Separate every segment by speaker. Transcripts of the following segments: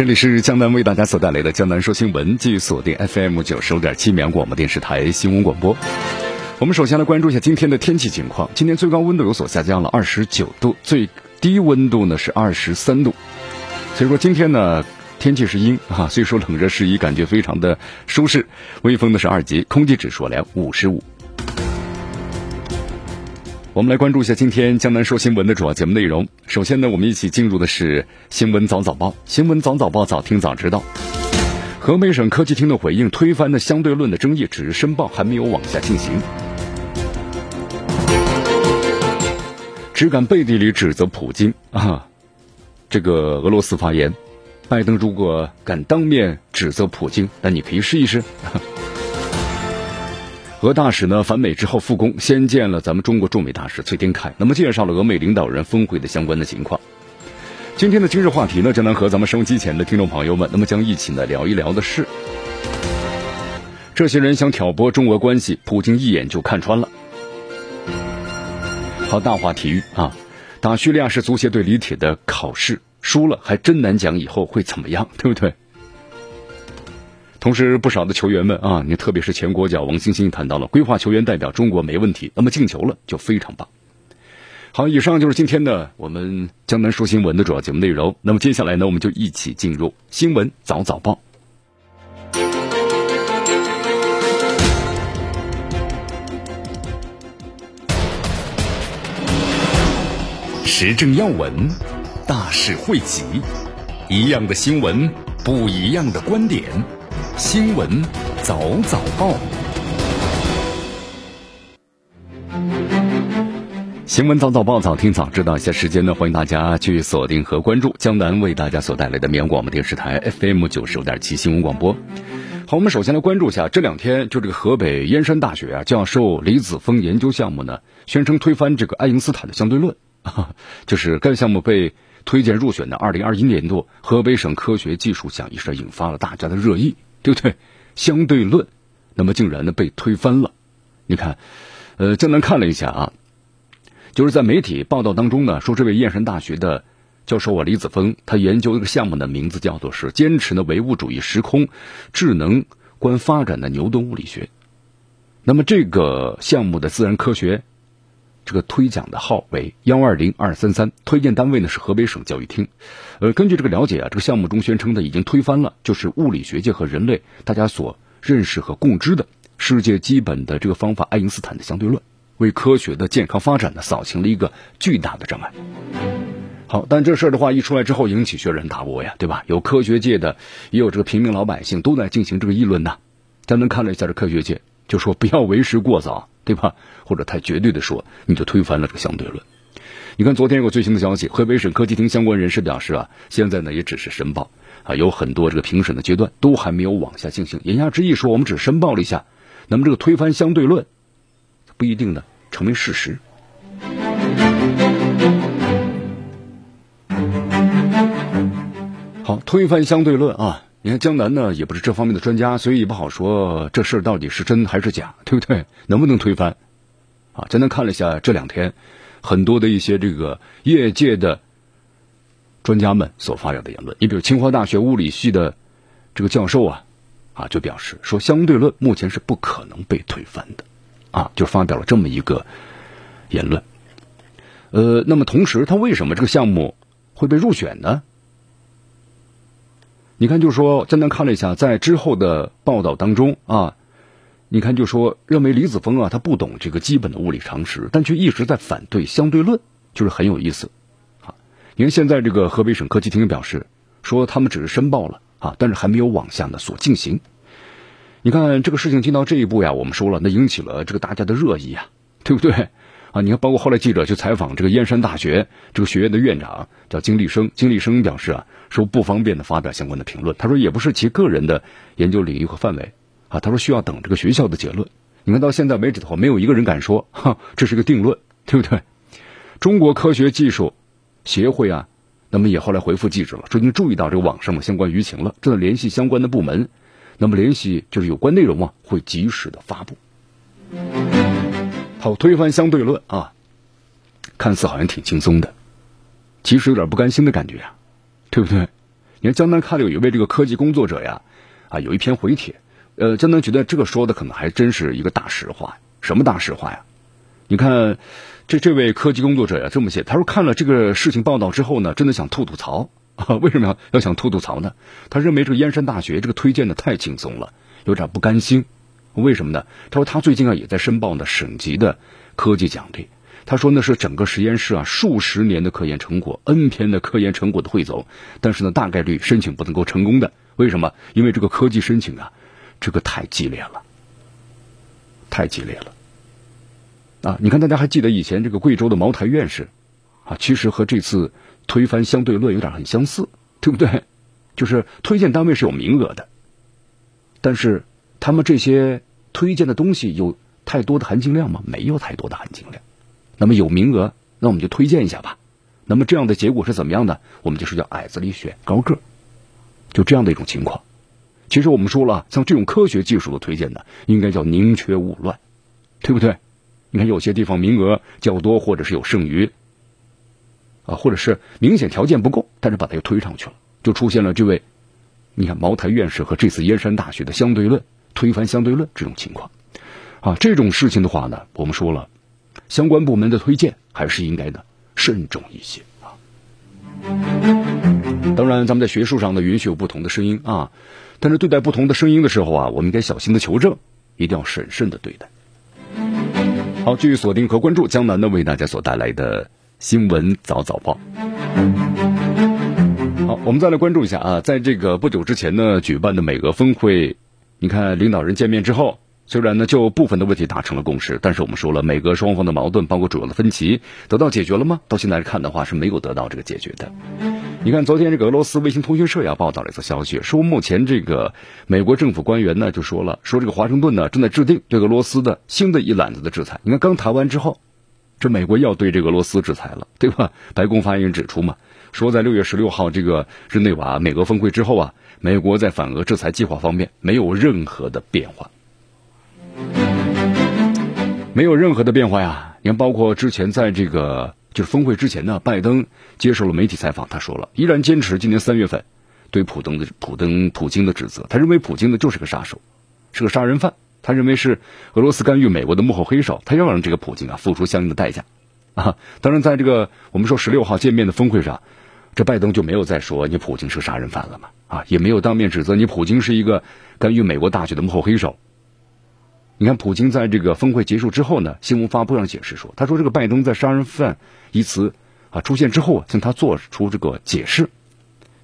Speaker 1: 这里是江南为大家所带来的江南说新闻，继续锁定 FM 九十五点七绵阳广播电视台新闻广播。我们首先来关注一下今天的天气情况。今天最高温度有所下降了，二十九度，最低温度呢是二十三度。所以说今天呢天气是阴啊，所以说冷热适宜，感觉非常的舒适。微风呢是二级，空气指数量五十五。我们来关注一下今天江南说新闻的主要节目内容。首先呢，我们一起进入的是新闻早早报。新闻早早报，早听早知道。河北省科技厅的回应推翻的相对论的争议，只是申报，还没有往下进行。只敢背地里指责普京啊，这个俄罗斯发言，拜登如果敢当面指责普京，那你可以试一试。俄大使呢返美之后复工，先见了咱们中国驻美大使崔天凯，那么介绍了俄美领导人峰会的相关的情况。今天的今日话题呢，将能和咱们收音机前的听众朋友们，那么将一起呢聊一聊的是，这些人想挑拨中俄关系，普京一眼就看穿了。好，大话体育啊，打叙利亚式足协队李铁的考试输了，还真难讲以后会怎么样，对不对？同时，不少的球员们啊，你特别是前国脚王欣欣谈到了规划球员代表中国没问题，那么进球了就非常棒。好，以上就是今天的我们江南说新闻的主要节目内容。那么接下来呢，我们就一起进入新闻早早报，时政要闻，大事汇集，一样的新闻，不一样的观点。新闻早早报，新闻早早报，早听早知道。一下时间呢，欢迎大家去锁定和关注江南为大家所带来的绵阳广播电视台 FM 九十五点七新闻广播。好，我们首先来关注一下这两天，就这个河北燕山大学啊教授李子峰研究项目呢，宣称推翻这个爱因斯坦的相对论，啊 就是该项目被推荐入选的二零二一年度河北省科学技术奖，一时引发了大家的热议。对不对？相对论，那么竟然呢被推翻了。你看，呃，江南看了一下啊，就是在媒体报道当中呢，说这位燕山大学的教授啊李子峰，他研究这个项目的名字叫做是坚持呢唯物主义时空智能观发展的牛顿物理学。那么这个项目的自然科学。这个推奖的号为幺二零二三三，推荐单位呢是河北省教育厅。呃，根据这个了解啊，这个项目中宣称的已经推翻了，就是物理学界和人类大家所认识和共知的世界基本的这个方法——爱因斯坦的相对论，为科学的健康发展呢扫清了一个巨大的障碍。好，但这事儿的话一出来之后，引起轩然大波呀，对吧？有科学界的，也有这个平民老百姓都在进行这个议论呢。咱们看了一下这科学界，就说不要为时过早。对吧？或者太绝对的说，你就推翻了这个相对论。你看，昨天有个最新的消息，河北省科技厅相关人士表示啊，现在呢也只是申报啊，有很多这个评审的阶段都还没有往下进行。言下之意说，我们只申报了一下，那么这个推翻相对论不一定呢成为事实。好，推翻相对论啊。你看江南呢，也不是这方面的专家，所以也不好说这事到底是真还是假，对不对？能不能推翻？啊，江南看了一下这两天很多的一些这个业界的专家们所发表的言论，你比如清华大学物理系的这个教授啊，啊就表示说相对论目前是不可能被推翻的，啊就发表了这么一个言论。呃，那么同时他为什么这个项目会被入选呢？你看，就说江南看了一下，在之后的报道当中啊，你看就说认为李子峰啊，他不懂这个基本的物理常识，但却一直在反对相对论，就是很有意思。啊，你看现在这个河北省科技厅表示说，他们只是申报了啊，但是还没有往下呢所进行。你看这个事情进到这一步呀，我们说了，那引起了这个大家的热议呀，对不对？啊，你看，包括后来记者去采访这个燕山大学这个学院的院长叫金立生，金立生表示啊，说不方便的发表相关的评论。他说也不是其个人的研究领域和范围啊，他说需要等这个学校的结论。你看到现在为止的话，没有一个人敢说哈，这是个定论，对不对？中国科学技术协会啊，那么也后来回复记者了，说已经注意到这个网上的相关舆情了，正在联系相关的部门，那么联系就是有关内容啊，会及时的发布。好，推翻相对论啊，看似好像挺轻松的，其实有点不甘心的感觉呀，对不对？你看江南看了有一位这个科技工作者呀，啊，有一篇回帖，呃，江南觉得这个说的可能还真是一个大实话，什么大实话呀？你看这这位科技工作者呀这么写，他说看了这个事情报道之后呢，真的想吐吐槽啊，为什么要要想吐吐槽呢？他认为这个燕山大学这个推荐的太轻松了，有点不甘心。为什么呢？他说他最近啊也在申报呢省级的科技奖励。他说那是整个实验室啊数十年的科研成果，N 篇的科研成果的汇总。但是呢大概率申请不能够成功的。为什么？因为这个科技申请啊，这个太激烈了，太激烈了。啊，你看大家还记得以前这个贵州的茅台院士啊，其实和这次推翻相对论有点很相似，对不对？就是推荐单位是有名额的，但是。他们这些推荐的东西有太多的含金量吗？没有太多的含金量。那么有名额，那我们就推荐一下吧。那么这样的结果是怎么样的？我们就是叫矮子里选高个，就这样的一种情况。其实我们说了，像这种科学技术的推荐呢，应该叫宁缺毋滥，对不对？你看有些地方名额较多，或者是有剩余，啊，或者是明显条件不够，但是把它又推上去了，就出现了这位，你看茅台院士和这次燕山大学的相对论。推翻相对论这种情况，啊，这种事情的话呢，我们说了，相关部门的推荐还是应该呢慎重一些啊。当然，咱们在学术上呢，允许有不同的声音啊，但是对待不同的声音的时候啊，我们应该小心的求证，一定要审慎的对待。好，继续锁定和关注江南呢为大家所带来的新闻早早报。好，我们再来关注一下啊，在这个不久之前呢举办的美俄峰会。你看，领导人见面之后，虽然呢就部分的问题达成了共识，但是我们说了，美俄双方的矛盾，包括主要的分歧，得到解决了吗？到现在看的话，是没有得到这个解决的。你看，昨天这个俄罗斯卫星通讯社呀报道了一则消息，说目前这个美国政府官员呢就说了，说这个华盛顿呢正在制定对俄罗斯的新的一揽子的制裁。你看，刚谈完之后，这美国要对这个俄罗斯制裁了，对吧？白宫发言人指出嘛，说在六月十六号这个日内瓦美俄峰会之后啊。美国在反俄制裁计划方面没有任何的变化，没有任何的变化呀！你看，包括之前在这个就是峰会之前呢，拜登接受了媒体采访，他说了，依然坚持今年三月份对普登的普登普京的指责。他认为普京呢就是个杀手，是个杀人犯。他认为是俄罗斯干预美国的幕后黑手，他要让这个普京啊付出相应的代价啊！当然，在这个我们说十六号见面的峰会上。这拜登就没有再说你普京是杀人犯了嘛？啊，也没有当面指责你普京是一个干预美国大选的幕后黑手。你看，普京在这个峰会结束之后呢，新闻发布上解释说，他说这个拜登在“杀人犯”一词啊出现之后，向他做出这个解释。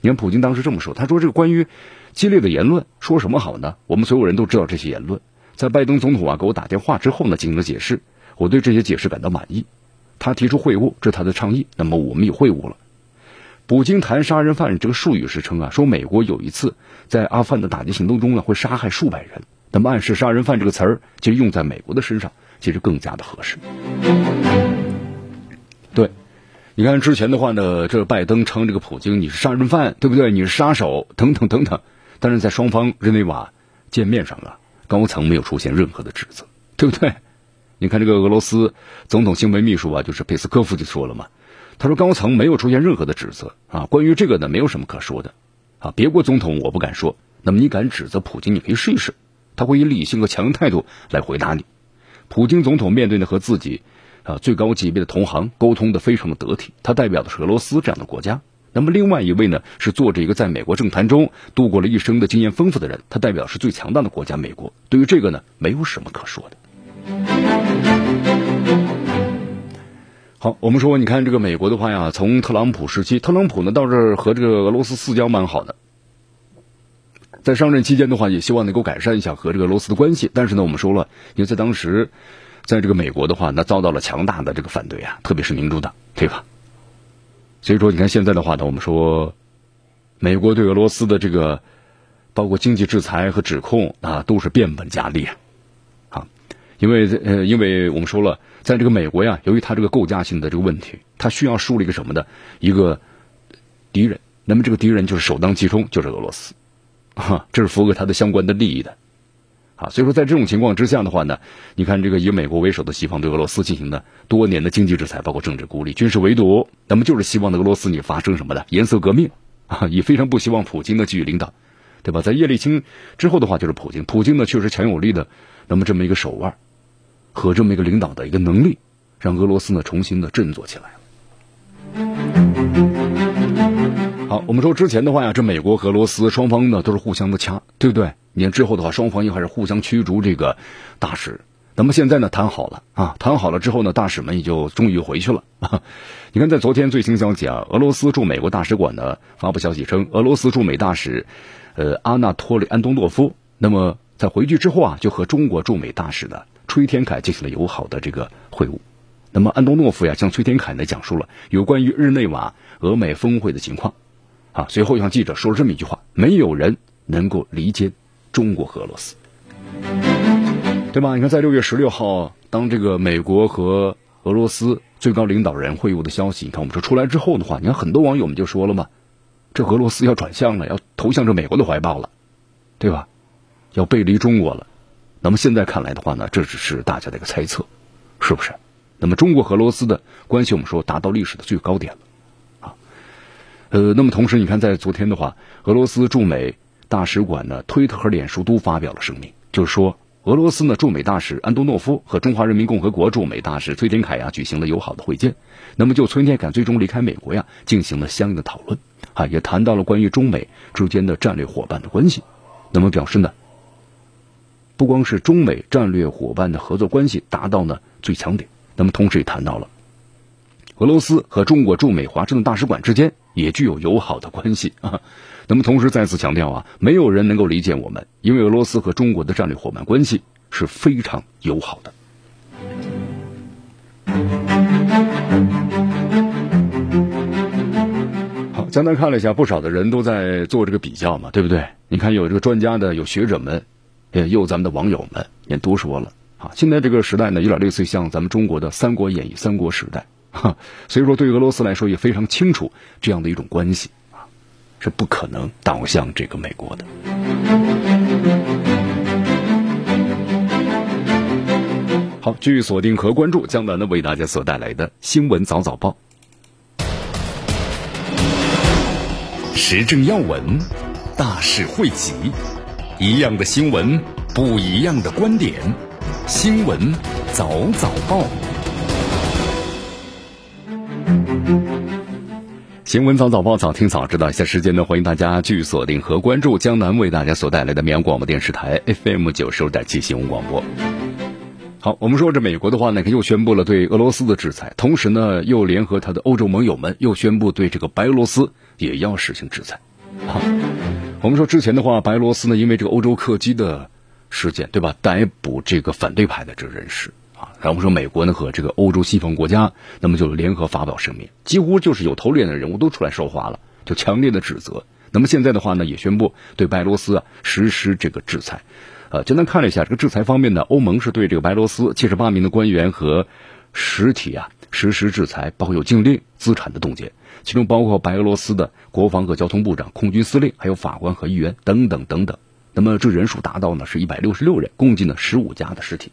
Speaker 1: 你看，普京当时这么说，他说这个关于激烈的言论说什么好呢？我们所有人都知道这些言论，在拜登总统啊给我打电话之后呢，进行了解释，我对这些解释感到满意。他提出会晤，这是他的倡议，那么我们也会晤了。普京谈杀人犯这个术语时称啊，说美国有一次在阿富汗的打击行动中呢，会杀害数百人。那么暗示杀人犯这个词儿，其实用在美国的身上，其实更加的合适。对，你看之前的话呢，这拜登称这个普京你是杀人犯，对不对？你是杀手，等等等等。但是在双方日内瓦见面上啊，高层没有出现任何的指责，对不对？你看这个俄罗斯总统新闻秘书啊，就是佩斯科夫就说了嘛。他说：“高层没有出现任何的指责啊，关于这个呢，没有什么可说的啊。别国总统我不敢说，那么你敢指责普京，你可以试一试，他会以理性和强硬态度来回答你。普京总统面对呢和自己啊最高级别的同行沟通的非常的得体，他代表的是俄罗斯这样的国家。那么另外一位呢是坐着一个在美国政坛中度过了一生的经验丰富的人，他代表是最强大的国家美国。对于这个呢，没有什么可说的。”好，我们说，你看这个美国的话呀，从特朗普时期，特朗普呢倒是和这个俄罗斯私交蛮好的，在上任期间的话，也希望能够改善一下和这个俄罗斯的关系。但是呢，我们说了，因为在当时，在这个美国的话，那遭到了强大的这个反对啊，特别是民主党，对吧？所以说，你看现在的话呢，我们说，美国对俄罗斯的这个包括经济制裁和指控啊，都是变本加厉啊。因为呃，因为我们说了，在这个美国呀，由于它这个构架性的这个问题，它需要树立一个什么的一个敌人。那么这个敌人就是首当其冲，就是俄罗斯，哈，这是符合他的相关的利益的，啊，所以说在这种情况之下的话呢，你看这个以美国为首的西方对俄罗斯进行的多年的经济制裁，包括政治孤立、军事围堵，那么就是希望的俄罗斯你发生什么的颜色革命，啊，也非常不希望普京呢继续领导，对吧？在叶利钦之后的话就是普京，普京呢确实强有力的，那么这么一个手腕。和这么一个领导的一个能力，让俄罗斯呢重新的振作起来了。好，我们说之前的话呀，这美国和俄罗斯双方呢都是互相的掐，对不对？你看之后的话，双方又还是互相驱逐这个大使。那么现在呢，谈好了啊，谈好了之后呢，大使们也就终于回去了。你看，在昨天最新消息啊，俄罗斯驻美国大使馆呢发布消息称，俄罗斯驻美大使呃阿纳托里安东诺夫，那么在回去之后啊，就和中国驻美大使的崔天凯进行了友好的这个会晤。那么安东诺夫呀，向崔天凯呢讲述了有关于日内瓦俄美峰会的情况。啊，随后向记者说了这么一句话：“没有人能够离间中国和俄罗斯，对吧？”你看，在六月十六号，当这个美国和俄罗斯最高领导人会晤的消息，你看我们说出来之后的话，你看很多网友们就说了嘛：“这俄罗斯要转向了，要投向这美国的怀抱了，对吧？要背离中国了。”那么现在看来的话呢，这只是大家的一个猜测，是不是？那么中国和俄罗斯的关系，我们说达到历史的最高点了啊。呃，那么同时，你看，在昨天的话，俄罗斯驻美大使馆呢，推特和脸书都发表了声明，就是说，俄罗斯呢驻美大使安东诺夫和中华人民共和国驻美大使崔天凯呀举行了友好的会见，那么就崔天凯最终离开美国呀，进行了相应的讨论，啊，也谈到了关于中美之间的战略伙伴的关系，那么表示呢，不光是中美战略伙伴的合作关系达到呢最强点，那么同时也谈到了俄罗斯和中国驻美华盛顿大使馆之间。也具有友好的关系啊，那么同时再次强调啊，没有人能够理解我们，因为俄罗斯和中国的战略伙伴关系是非常友好的。好，江南看了一下，不少的人都在做这个比较嘛，对不对？你看有这个专家的，有学者们，也有咱们的网友们，也都说了啊，现在这个时代呢，有点类似于像咱们中国的《三国演义》三国时代。所以说，对俄罗斯来说也非常清楚这样的一种关系啊，是不可能倒向这个美国的。好，继续锁定和关注江南的为大家所带来的新闻早早报，时政要闻，大事汇集，一样的新闻，不一样的观点，新闻早早报。新闻早早报，早听早知道。一下时间呢，欢迎大家继续锁定和关注江南为大家所带来的绵阳广播电视台 FM 九十五点七新闻广播。好，我们说这美国的话呢，又宣布了对俄罗斯的制裁，同时呢，又联合他的欧洲盟友们，又宣布对这个白俄罗斯也要实行制裁。好，我们说之前的话，白罗斯呢，因为这个欧洲客机的事件，对吧？逮捕这个反对派的这个人士。啊，然后我们说美国呢和这个欧洲西方国家，那么就联合发表声明，几乎就是有头脸的人物都出来说话了，就强烈的指责。那么现在的话呢，也宣布对白罗斯啊实施这个制裁。呃，简单看了一下这个制裁方面呢，欧盟是对这个白罗斯七十八名的官员和实体啊实施制裁，包括有禁令、资产的冻结，其中包括白俄罗斯的国防和交通部长、空军司令，还有法官和议员等等等等。那么这人数达到呢是一百六十六人，共计呢十五家的实体。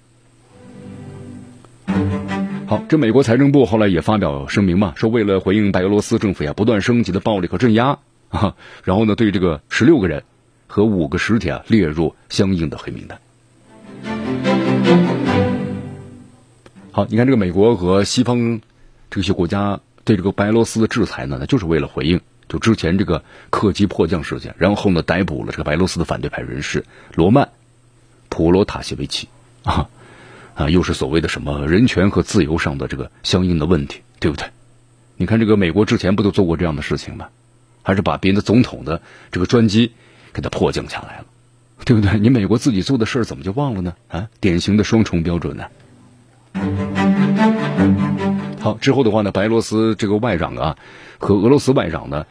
Speaker 1: 好，这美国财政部后来也发表声明嘛，说为了回应白俄罗斯政府呀不断升级的暴力和镇压啊，然后呢对这个十六个人和五个实体啊列入相应的黑名单。好，你看这个美国和西方这些国家对这个白俄罗斯的制裁呢，那就是为了回应就之前这个客机迫降事件，然后呢逮捕了这个白俄罗斯的反对派人士罗曼普罗塔谢维奇啊。啊，又是所谓的什么人权和自由上的这个相应的问题，对不对？你看这个美国之前不都做过这样的事情吗？还是把别的总统的这个专机给他迫降下来了，对不对？你美国自己做的事儿怎么就忘了呢？啊，典型的双重标准呢。好，之后的话呢，白俄罗斯这个外长啊，和俄罗斯外长呢，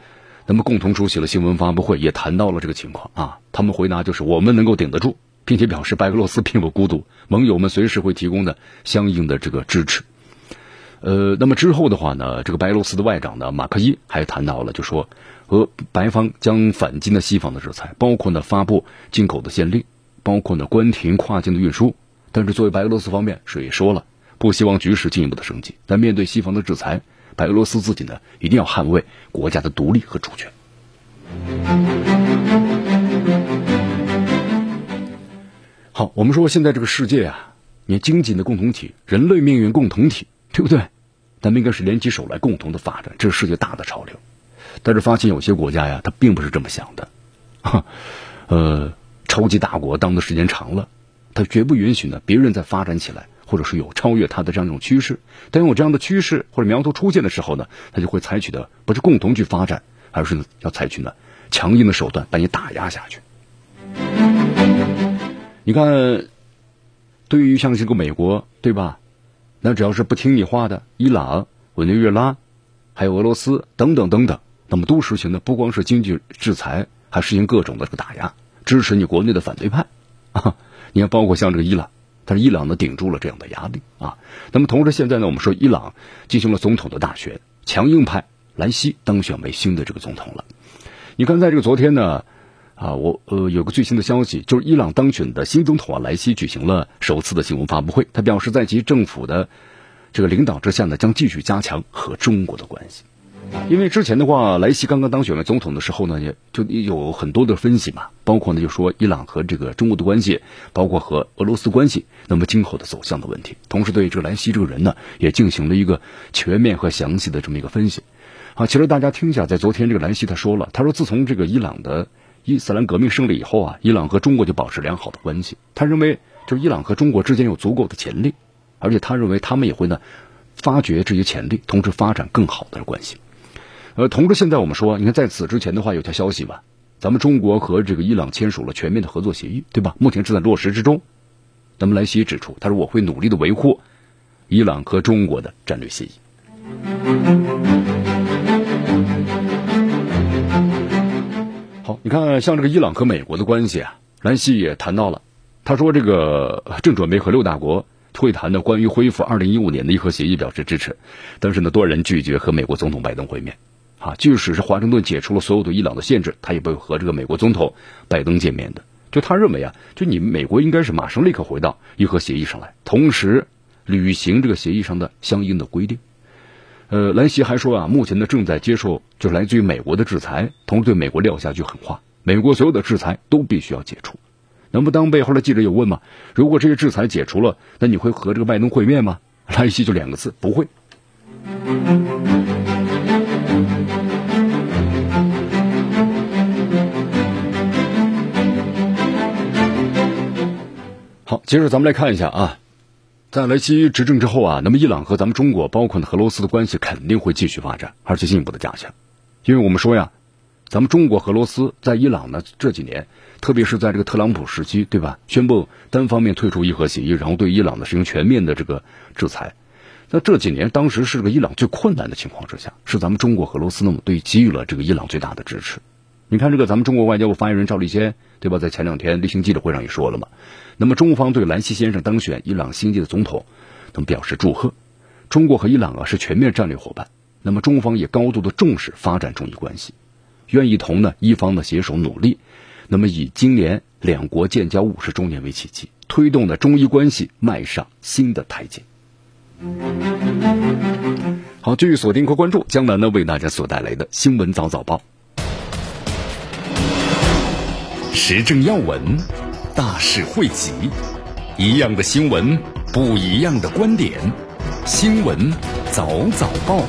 Speaker 1: 那么共同出席了新闻发布会，也谈到了这个情况啊。他们回答就是我们能够顶得住，并且表示白俄罗斯并不孤独，盟友们随时会提供的相应的这个支持。呃，那么之后的话呢，这个白俄罗斯的外长呢，马克伊还谈到了，就说俄白方将反击呢西方的制裁，包括呢发布进口的限令，包括呢关停跨境的运输。但是作为白俄罗斯方面谁也说了，不希望局势进一步的升级。但面对西方的制裁，白俄罗斯自己呢一定要捍卫国家的独立和主权。好，我们说现在这个世界啊，你经济的共同体，人类命运共同体。对不对？咱们应该是联起手来，共同的发展，这是世界大的潮流。但是发现有些国家呀，他并不是这么想的。呃，超级大国当的时间长了，他绝不允许呢别人再发展起来，或者是有超越他的这样一种趋势。但有这样的趋势或者苗头出现的时候呢，他就会采取的不是共同去发展，而是要采取呢强硬的手段把你打压下去。你看，对于像这个美国，对吧？那只要是不听你话的，伊朗、委内瑞拉，还有俄罗斯等等等等，那么都实行的不光是经济制裁，还实行各种的这个打压，支持你国内的反对派啊！你看，包括像这个伊朗，但是伊朗呢顶住了这样的压力啊。那么同时，现在呢，我们说伊朗进行了总统的大选，强硬派莱西当选为新的这个总统了。你看，在这个昨天呢，啊，我呃有个最新的消息，就是伊朗当选的新总统啊莱西举行了首次的新闻发布会，他表示在其政府的这个领导之下呢，将继续加强和中国的关系。因为之前的话，莱西刚刚当选为总统的时候呢，也就有很多的分析嘛，包括呢就说伊朗和这个中国的关系，包括和俄罗斯关系，那么今后的走向的问题。同时对这个莱西这个人呢，也进行了一个全面和详细的这么一个分析。好，其实大家听一下，在昨天这个莱西他说了，他说自从这个伊朗的。伊斯兰革命胜利以后啊，伊朗和中国就保持良好的关系。他认为，就是伊朗和中国之间有足够的潜力，而且他认为他们也会呢发掘这些潜力，同时发展更好的关系。呃，同时现在我们说，你看在此之前的话有条消息吧，咱们中国和这个伊朗签署了全面的合作协议，对吧？目前正在落实之中。那么莱西指出，他说我会努力的维护伊朗和中国的战略协议。好，你看，像这个伊朗和美国的关系啊，兰西也谈到了。他说，这个正准备和六大国会谈的关于恢复二零一五年的伊核协议表示支持，但是呢，多人拒绝和美国总统拜登会面。啊，即使是华盛顿解除了所有对伊朗的限制，他也不会和这个美国总统拜登见面的。就他认为啊，就你美国应该是马上立刻回到伊核协议上来，同时履行这个协议上的相应的规定。呃，兰西还说啊，目前呢正在接受就是来自于美国的制裁，同时对美国撂下句狠话：美国所有的制裁都必须要解除。那么当背后的记者有问吗，如果这些制裁解除了，那你会和这个拜登会面吗？兰西就两个字：不会。接着咱们来看一下啊。在莱西执政之后啊，那么伊朗和咱们中国，包括呢俄罗斯的关系肯定会继续发展，而且进一步的加强。因为我们说呀，咱们中国俄罗斯在伊朗呢这几年，特别是在这个特朗普时期，对吧？宣布单方面退出伊核协议，然后对伊朗呢实行全面的这个制裁。那这几年当时是个伊朗最困难的情况之下，是咱们中国和俄罗斯那么对给予了这个伊朗最大的支持。你看这个咱们中国外交部发言人赵立坚，对吧？在前两天例行记者会上也说了嘛。那么中方对兰西先生当选伊朗新届的总统，那么表示祝贺。中国和伊朗啊是全面战略伙伴，那么中方也高度的重视发展中伊关系，愿意同呢伊方呢携手努力。那么以今年两国建交五十周年为契机，推动的中伊关系迈上新的台阶。好，继续锁定和关注江南呢为大家所带来的新闻早早报，时政要闻。大事汇集，一样的新闻，不一样的观点。新闻早早报，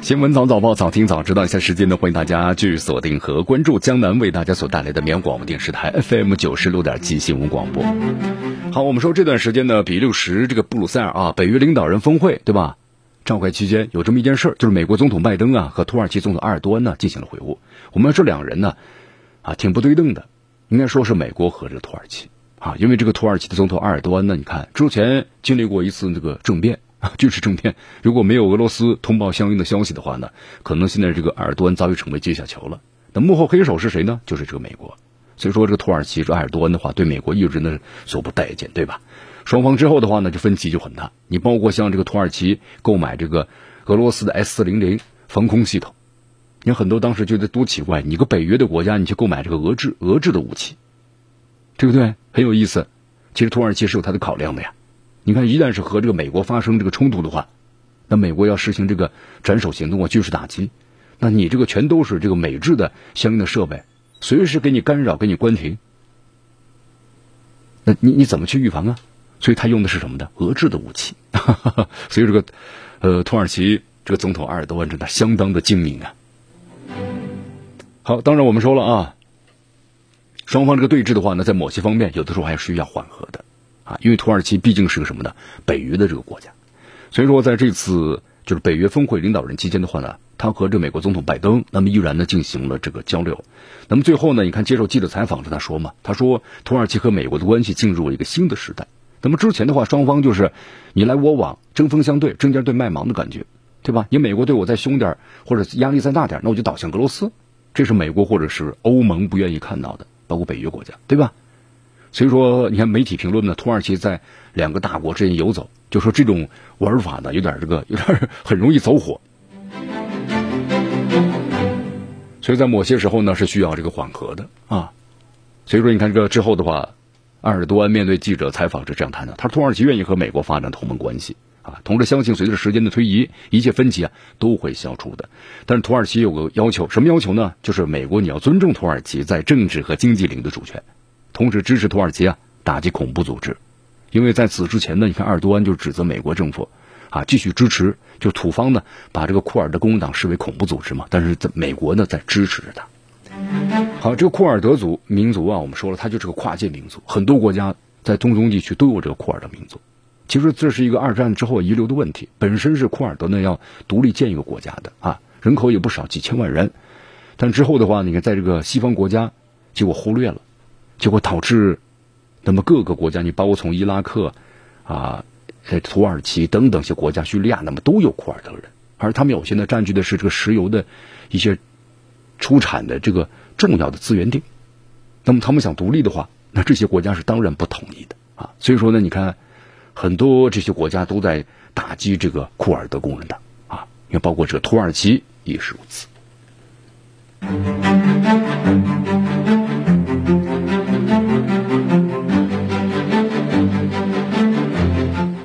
Speaker 1: 新闻早早报，早听早知道。一下时间呢，欢迎大家继续锁定和关注江南为大家所带来的绵阳广播电视台 FM 九十六点七新闻广播。好，我们说这段时间呢，比利时这个布鲁塞尔啊，北约领导人峰会，对吧？召开期间有这么一件事儿，就是美国总统拜登啊和土耳其总统埃尔多安呢进行了会晤。我们这两人呢，啊挺不对等的，应该说是美国和这个土耳其啊，因为这个土耳其的总统埃尔多安呢，你看之前经历过一次这个政变啊，军事政变，如果没有俄罗斯通报相应的消息的话呢，可能现在这个埃尔多安早已成为阶下囚了。那幕后黑手是谁呢？就是这个美国。所以说，这个土耳其这埃尔多安的话，对美国一直呢所不待见，对吧？双方之后的话呢，就分歧就很大。你包括像这个土耳其购买这个俄罗斯的 S 四零零防空系统，你很多当时觉得多奇怪，你个北约的国家，你去购买这个俄制俄制的武器，对不对？很有意思。其实土耳其是有它的考量的呀。你看，一旦是和这个美国发生这个冲突的话，那美国要实行这个斩首行动啊，军事打击，那你这个全都是这个美制的相应的设备，随时给你干扰，给你关停，那你你怎么去预防啊？所以他用的是什么呢？俄制的武器。所以这个，呃，土耳其这个总统埃尔多安真的相当的精明啊。好，当然我们说了啊，双方这个对峙的话呢，在某些方面有的时候还是需要缓和的啊，因为土耳其毕竟是个什么呢？北约的这个国家，所以说在这次就是北约峰会领导人期间的话呢，他和这美国总统拜登那么依然呢进行了这个交流。那么最后呢，你看接受记者采访时他说嘛，他说土耳其和美国的关系进入了一个新的时代。那么之前的话，双方就是你来我往，针锋相对，针尖对麦芒的感觉，对吧？你美国对我再凶点或者压力再大点那我就倒向俄罗斯，这是美国或者是欧盟不愿意看到的，包括北约国家，对吧？所以说，你看媒体评论呢，土耳其在两个大国之间游走，就说这种玩法呢，有点这个，有点 很容易走火。所以在某些时候呢，是需要这个缓和的啊。所以说，你看这个之后的话。埃尔多安面对记者采访是这样谈的：他说，土耳其愿意和美国发展同盟关系啊，同时相信随着时间的推移，一切分歧啊都会消除的。但是土耳其有个要求，什么要求呢？就是美国你要尊重土耳其在政治和经济领域的主权，同时支持土耳其啊打击恐怖组织。因为在此之前呢，你看埃尔多安就指责美国政府啊继续支持，就土方呢把这个库尔德工党视为恐怖组织嘛，但是在美国呢在支持着他。好，这个库尔德族民族啊，我们说了，它就是个跨界民族，很多国家在中东地区都有这个库尔德民族。其实这是一个二战之后遗留的问题，本身是库尔德呢要独立建一个国家的啊，人口也不少，几千万人。但之后的话，你看在这个西方国家，结果忽略了，结果导致那么各个国家，你包括从伊拉克啊、在土耳其等等些国家，叙利亚，那么都有库尔德人，而他们有些呢占据的是这个石油的一些。出产的这个重要的资源地，那么他们想独立的话，那这些国家是当然不同意的啊。所以说呢，你看很多这些国家都在打击这个库尔德工人党啊，也包括这个土耳其也是如此。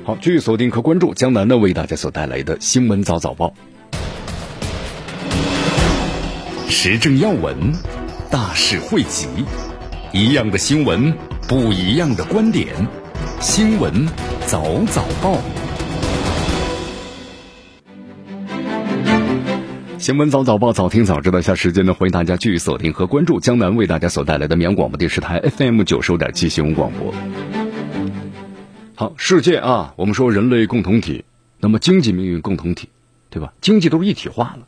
Speaker 1: 好，继续锁定和关注江南呢为大家所带来的新闻早早报。时政要闻，大事汇集，一样的新闻，不一样的观点。新闻早早报，新闻早早报，早听早知道。下时间呢，欢迎大家继续锁定和关注江南为大家所带来的绵阳广播电视台 FM 九十五点七新闻广播。好，世界啊，我们说人类共同体，那么经济命运共同体，对吧？经济都是一体化了。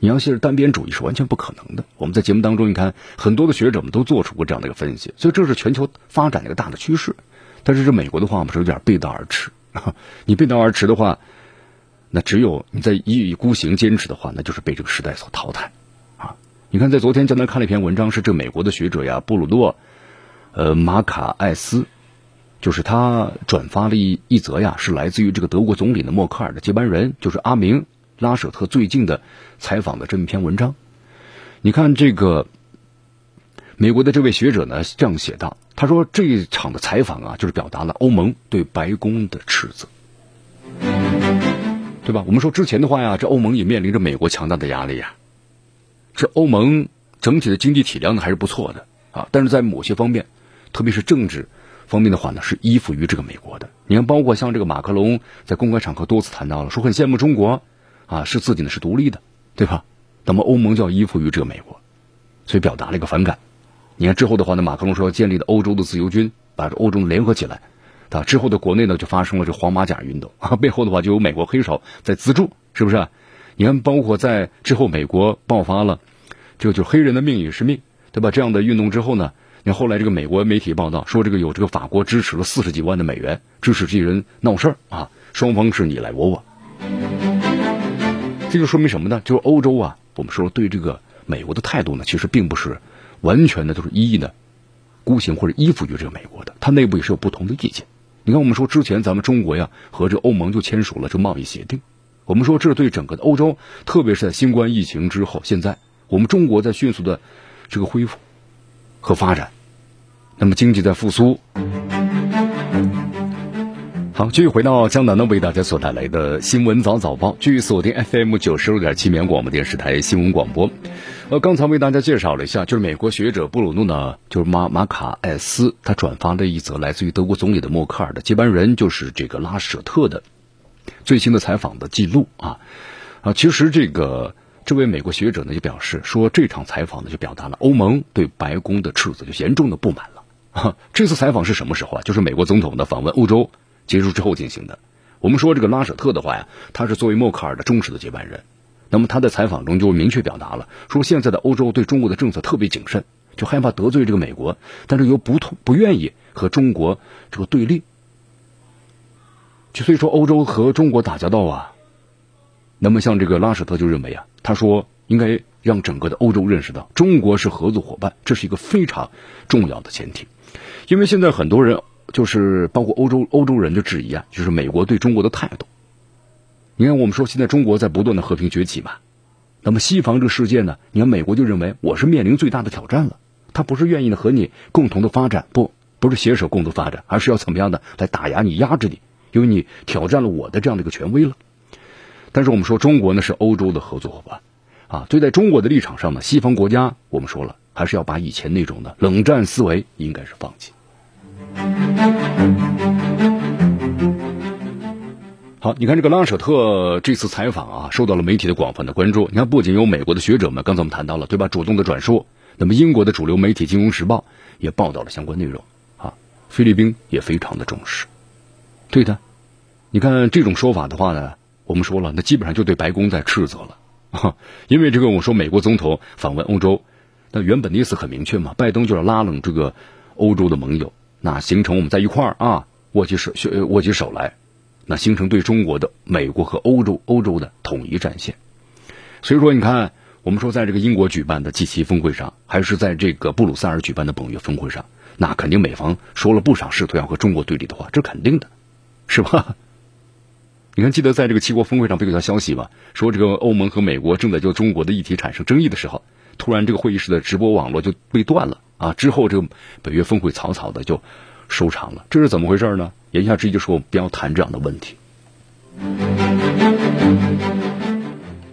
Speaker 1: 你要信是单边主义是完全不可能的。我们在节目当中，你看很多的学者们都做出过这样的一个分析，所以这是全球发展的一个大的趋势。但是这美国的话，我们是有点背道而驰。你背道而驰的话，那只有你在一意孤行坚持的话，那就是被这个时代所淘汰啊！你看，在昨天江南看了一篇文章，是这美国的学者呀，布鲁诺，呃，马卡艾斯，就是他转发了一一则呀，是来自于这个德国总理的默克尔的接班人，就是阿明。拉舍特最近的采访的这么一篇文章，你看这个美国的这位学者呢这样写道：“他说这一场的采访啊，就是表达了欧盟对白宫的斥责，对吧？我们说之前的话呀，这欧盟也面临着美国强大的压力呀。这欧盟整体的经济体量呢还是不错的啊，但是在某些方面，特别是政治方面的话呢，是依附于这个美国的。你看，包括像这个马克龙在公开场合多次谈到了，说很羡慕中国。”啊，是自己呢，是独立的，对吧？那么欧盟就要依附于这个美国，所以表达了一个反感。你看之后的话呢，马克龙说要建立的欧洲的自由军，把这欧洲联合起来，啊，之后的国内呢就发生了这黄马甲运动啊，背后的话就有美国黑手在资助，是不是？你看，包括在之后美国爆发了，这个就黑人的命也是命，对吧？这样的运动之后呢，你看后来这个美国媒体报道说，这个有这个法国支持了四十几万的美元支持这些人闹事儿啊，双方是你来我往。这就说明什么呢？就是欧洲啊，我们说对这个美国的态度呢，其实并不是完全的都是一意的孤行或者依附于这个美国的，它内部也是有不同的意见。你看，我们说之前咱们中国呀和这欧盟就签署了这贸易协定，我们说这对整个的欧洲，特别是在新冠疫情之后，现在我们中国在迅速的这个恢复和发展，那么经济在复苏。好，继续回到江南呢，为大家所带来的新闻早早报，继续锁定 FM 九十六点七绵广播电视台新闻广播。呃，刚才为大家介绍了一下，就是美国学者布鲁诺呢，就是马马卡艾斯，他转发了一则来自于德国总理的默克尔的接班人，就是这个拉舍特的最新的采访的记录啊啊，其实这个这位美国学者呢就表示说，这场采访呢就表达了欧盟对白宫的斥责，就严重的不满了。啊，这次采访是什么时候啊？就是美国总统的访问欧洲。结束之后进行的。我们说这个拉舍特的话呀，他是作为默克尔的忠实的接班人。那么他在采访中就明确表达了，说现在的欧洲对中国的政策特别谨慎，就害怕得罪这个美国，但是又不痛不愿意和中国这个对立。就所以说欧洲和中国打交道啊，那么像这个拉舍特就认为啊，他说应该让整个的欧洲认识到中国是合作伙伴，这是一个非常重要的前提，因为现在很多人。就是包括欧洲欧洲人的质疑啊，就是美国对中国的态度。你看，我们说现在中国在不断的和平崛起嘛，那么西方这个世界呢，你看美国就认为我是面临最大的挑战了，他不是愿意呢和你共同的发展，不不是携手共同发展，而是要怎么样的来打压你、压制你，因为你挑战了我的这样的一个权威了。但是我们说中国呢是欧洲的合作伙伴啊，对在中国的立场上呢，西方国家我们说了，还是要把以前那种的冷战思维应该是放弃。好，你看这个拉舍特这次采访啊，受到了媒体的广泛的关注。你看，不仅有美国的学者们，刚才我们谈到了，对吧？主动的转述，那么英国的主流媒体《金融时报》也报道了相关内容啊。菲律宾也非常的重视，对的。你看这种说法的话呢，我们说了，那基本上就对白宫在斥责了啊。因为这个，我说美国总统访问欧洲，那原本的意思很明确嘛，拜登就是拉拢这个欧洲的盟友。那形成我们在一块儿啊，握起手，握起手来，那形成对中国的美国和欧洲欧洲的统一战线。所以说，你看，我们说在这个英国举办的 G7 峰会上，还是在这个布鲁塞尔举办的本月峰会上，那肯定美方说了不少试图要和中国对立的话，这肯定的，是吧？你看，记得在这个七国峰会上不有条消息吗？说这个欧盟和美国正在就中国的议题产生争议的时候，突然这个会议室的直播网络就被断了。啊，之后这个北约峰会草草的就收场了，这是怎么回事呢？言下之意就是，我们不要谈这样的问题。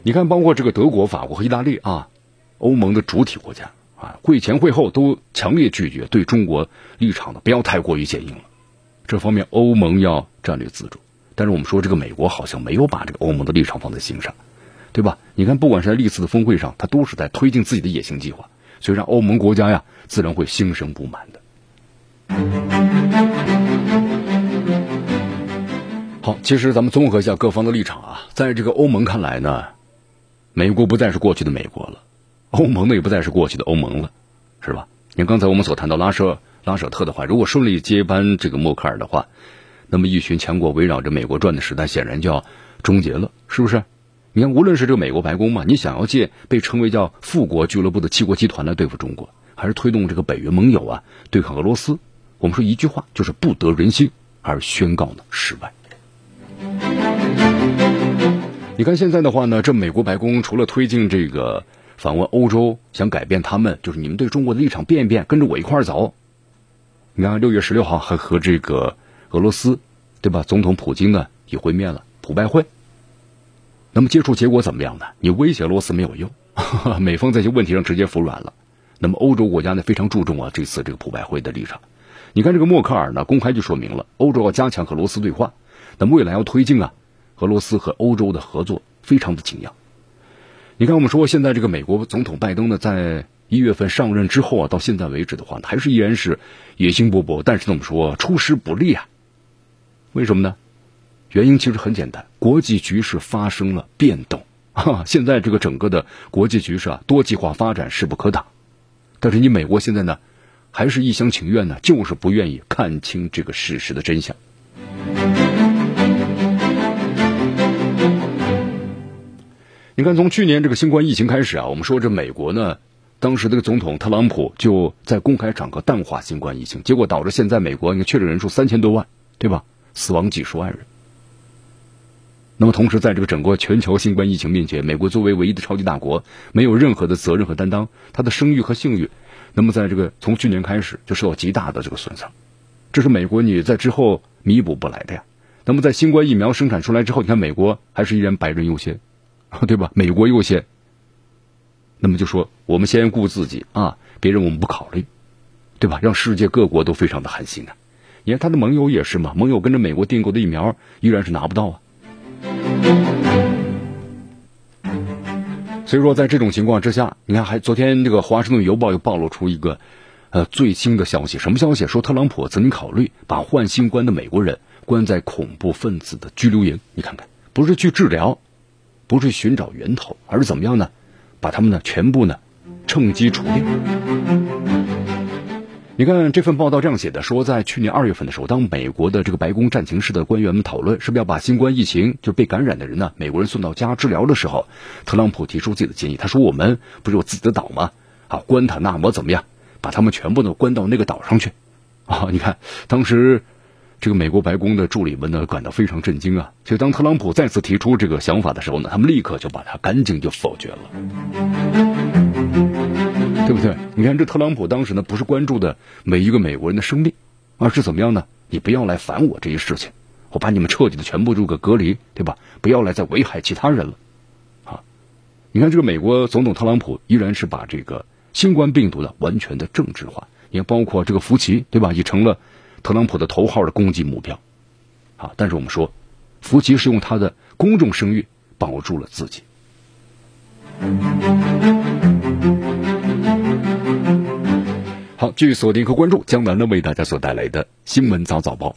Speaker 1: 你看，包括这个德国、法国和意大利啊，欧盟的主体国家啊，会前会后都强烈拒绝对中国立场的不要太过于坚硬了。这方面欧盟要战略自主，但是我们说这个美国好像没有把这个欧盟的立场放在心上，对吧？你看，不管是在历次的峰会上，他都是在推进自己的野心计划。所以让欧盟国家呀，自然会心生不满的。好，其实咱们综合一下各方的立场啊，在这个欧盟看来呢，美国不再是过去的美国了，欧盟呢也不再是过去的欧盟了，是吧？你刚才我们所谈到拉舍拉舍特的话，如果顺利接班这个默克尔的话，那么一群强国围绕着美国转的时代显然就要终结了，是不是？你看，无论是这个美国白宫嘛，你想要借被称为叫富国俱乐部的七国集团来对付中国，还是推动这个北约盟友啊对抗俄罗斯，我们说一句话就是不得人心而宣告呢失败。你看现在的话呢，这美国白宫除了推进这个访问欧洲，想改变他们，就是你们对中国的立场变一变，跟着我一块儿走。你看六月十六号还和这个俄罗斯，对吧？总统普京呢也会面了，普拜会。那么接触结果怎么样呢？你威胁罗斯没有用，美方在这些问题上直接服软了。那么欧洲国家呢非常注重啊这次这个普拜会的立场。你看这个默克尔呢公开就说明了，欧洲要加强和罗斯对话，那么未来要推进啊俄罗斯和欧洲的合作，非常的紧要。你看我们说现在这个美国总统拜登呢在一月份上任之后啊到现在为止的话，还是依然是野心勃勃，但是呢我们说出师不利啊，为什么呢？原因其实很简单，国际局势发生了变动 啊！现在这个整个的国际局势啊，多极化发展势不可挡。但是你美国现在呢，还是一厢情愿呢，就是不愿意看清这个事实的真相。你看，从去年这个新冠疫情开始啊，我们说这美国呢，当时这个总统特朗普就在公开场合淡化新冠疫情，结果导致现在美国你看确诊人数三千多万，对吧？死亡几十万人。那么同时，在这个整个全球新冠疫情面前，美国作为唯一的超级大国，没有任何的责任和担当，它的声誉和信誉，那么在这个从去年开始就受到极大的这个损伤，这是美国你在之后弥补不来的呀。那么在新冠疫苗生产出来之后，你看美国还是依然白人优先，对吧？美国优先。那么就说我们先顾自己啊，别人我们不考虑，对吧？让世界各国都非常的寒心啊。你看他的盟友也是嘛，盟友跟着美国订购的疫苗依然是拿不到啊。所以说，在这种情况之下，你看，还昨天这个《华盛顿邮报》又暴露出一个呃最新的消息，什么消息？说特朗普曾经考虑把患新冠的美国人关在恐怖分子的拘留营。你看看，不是去治疗，不是寻找源头，而是怎么样呢？把他们呢全部呢趁机除掉。你看这份报道这样写的，说在去年二月份的时候，当美国的这个白宫战情室的官员们讨论是不是要把新冠疫情就被感染的人呢，美国人送到家治疗的时候，特朗普提出自己的建议。他说：“我们不是有自己的岛吗？啊，关塔那摩怎么样？把他们全部都关到那个岛上去。”啊，你看当时这个美国白宫的助理们呢感到非常震惊啊。所以当特朗普再次提出这个想法的时候呢，他们立刻就把他赶紧就否决了。对不对？你看这特朗普当时呢，不是关注的每一个美国人的生命，而是怎么样呢？你不要来烦我这些事情，我把你们彻底的全部入个隔离，对吧？不要来再危害其他人了，啊！你看这个美国总统特朗普依然是把这个新冠病毒的完全的政治化，也包括这个福奇，对吧？也成了特朗普的头号的攻击目标，啊！但是我们说，福奇是用他的公众声誉保住了自己。继续锁定和关注江南呢为大家所带来的新闻早早报，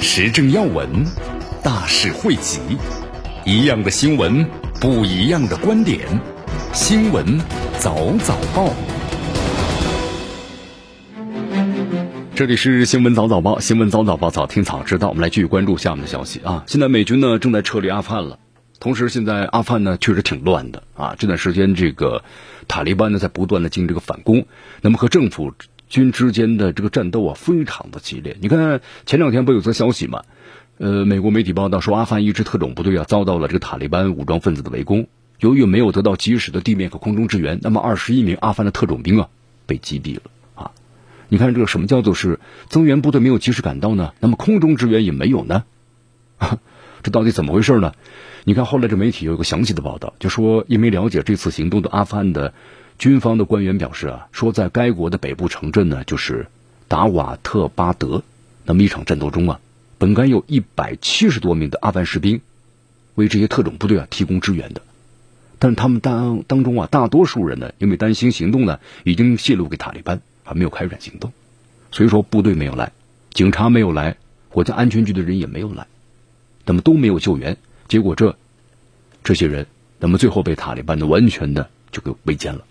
Speaker 1: 时政要闻，大事汇集，一样的新闻，不一样的观点，新闻早早报，这里是新闻早早报，新闻早早报，早听早知道。我们来继续关注下面的消息啊，现在美军呢正在撤离阿富汗了。同时，现在阿富汗呢确实挺乱的啊！这段时间，这个塔利班呢在不断的进行这个反攻，那么和政府军之间的这个战斗啊非常的激烈。你看前两天不有则消息吗？呃，美国媒体报道说，阿富汗一支特种部队啊遭到了这个塔利班武装分子的围攻，由于没有得到及时的地面和空中支援，那么二十一名阿富汗的特种兵啊被击毙了啊！你看这个什么叫做是增援部队没有及时赶到呢？那么空中支援也没有呢？这到底怎么回事呢？你看，后来这媒体有一个详细的报道，就说因为了解这次行动的阿富汗的军方的官员表示啊，说在该国的北部城镇呢，就是达瓦特巴德，那么一场战斗中啊，本该有一百七十多名的阿富汗士兵为这些特种部队啊提供支援的，但是他们当当中啊，大多数人呢，因为担心行动呢已经泄露给塔利班，还没有开展行动，所以说部队没有来，警察没有来，国家安全局的人也没有来，那么都没有救援。结果这这些人，那么最后被塔利班的完全的就给围歼了。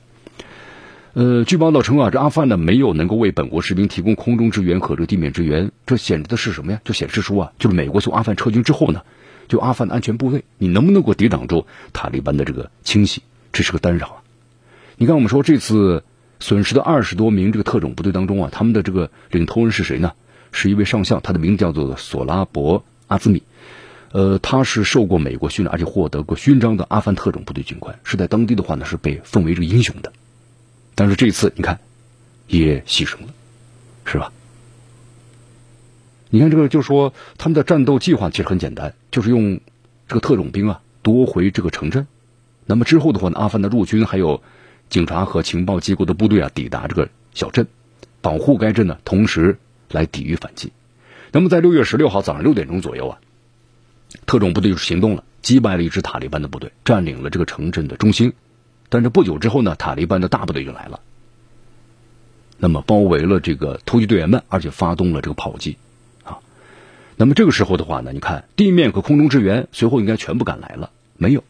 Speaker 1: 呃，据报道称啊，这阿富汗呢没有能够为本国士兵提供空中支援和这地面支援，这显示的是什么呀？就显示出啊，就是美国从阿富汗撤军之后呢，就阿富汗的安全部队，你能不能够抵挡住塔利班的这个清洗？这是个干扰啊！你看，我们说这次损失的二十多名这个特种部队当中啊，他们的这个领头人是谁呢？是一位上校，他的名字叫做索拉伯阿兹米。呃，他是受过美国训练，而且获得过勋章的阿富汗特种部队军官，是在当地的话呢，是被奉为这个英雄的。但是这次你看，也牺牲了，是吧？你看这个，就说他们的战斗计划其实很简单，就是用这个特种兵啊夺回这个城镇。那么之后的话呢，阿富汗的陆军还有警察和情报机构的部队啊抵达这个小镇，保护该镇呢，同时来抵御反击。那么在六月十六号早上六点钟左右啊。特种部队就行动了，击败了一支塔利班的部队，占领了这个城镇的中心。但是不久之后呢，塔利班的大部队就来了。那么包围了这个突击队员们，而且发动了这个炮击，啊，那么这个时候的话呢，你看地面和空中支援随后应该全部赶来了，没有，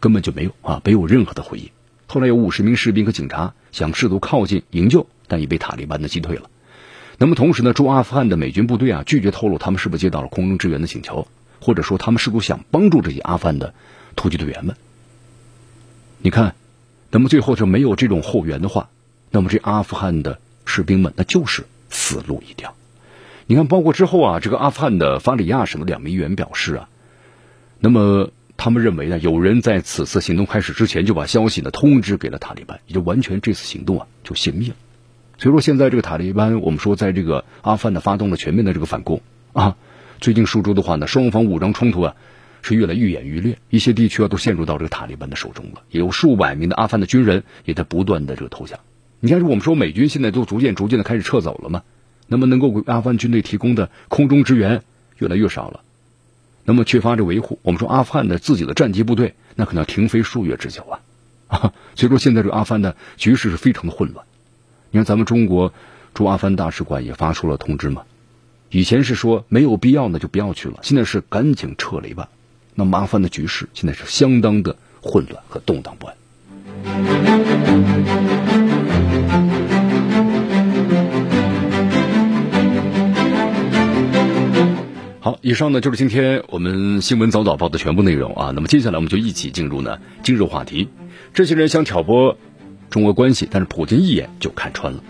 Speaker 1: 根本就没有啊，没有任何的回应。后来有五十名士兵和警察想试图靠近营救，但已被塔利班的击退了。那么同时呢，驻阿富汗的美军部队啊拒绝透露他们是不是接到了空中支援的请求，或者说他们是否想帮助这些阿富汗的突击队员们。你看，那么最后就没有这种后援的话。那么这阿富汗的士兵们，那就是死路一条。你看，包括之后啊，这个阿富汗的法里亚省的两名议员表示啊，那么他们认为呢，有人在此次行动开始之前就把消息呢通知给了塔利班，也就完全这次行动啊就泄密了。所以说，现在这个塔利班，我们说在这个阿富汗的发动了全面的这个反攻啊，最近数周的话呢，双方武装冲突啊是越来愈演愈烈，一些地区啊都陷入到这个塔利班的手中了，也有数百名的阿富汗的军人也在不断的这个投降。你看，我们说美军现在都逐渐、逐渐的开始撤走了嘛，那么能够为阿富汗军队提供的空中支援越来越少了，那么缺乏这维护，我们说阿富汗的自己的战机部队那可能要停飞数月之久啊，啊，所以说现在这个阿富汗的局势是非常的混乱。你看，咱们中国驻阿富汗大使馆也发出了通知嘛，以前是说没有必要呢就不要去了，现在是赶紧撤离吧。那麻烦的局势现在是相当的混乱和动荡不安。好，以上呢就是今天我们新闻早早报的全部内容啊。那么接下来我们就一起进入呢今日话题。这些人想挑拨中俄关系，但是普京一眼就看穿了。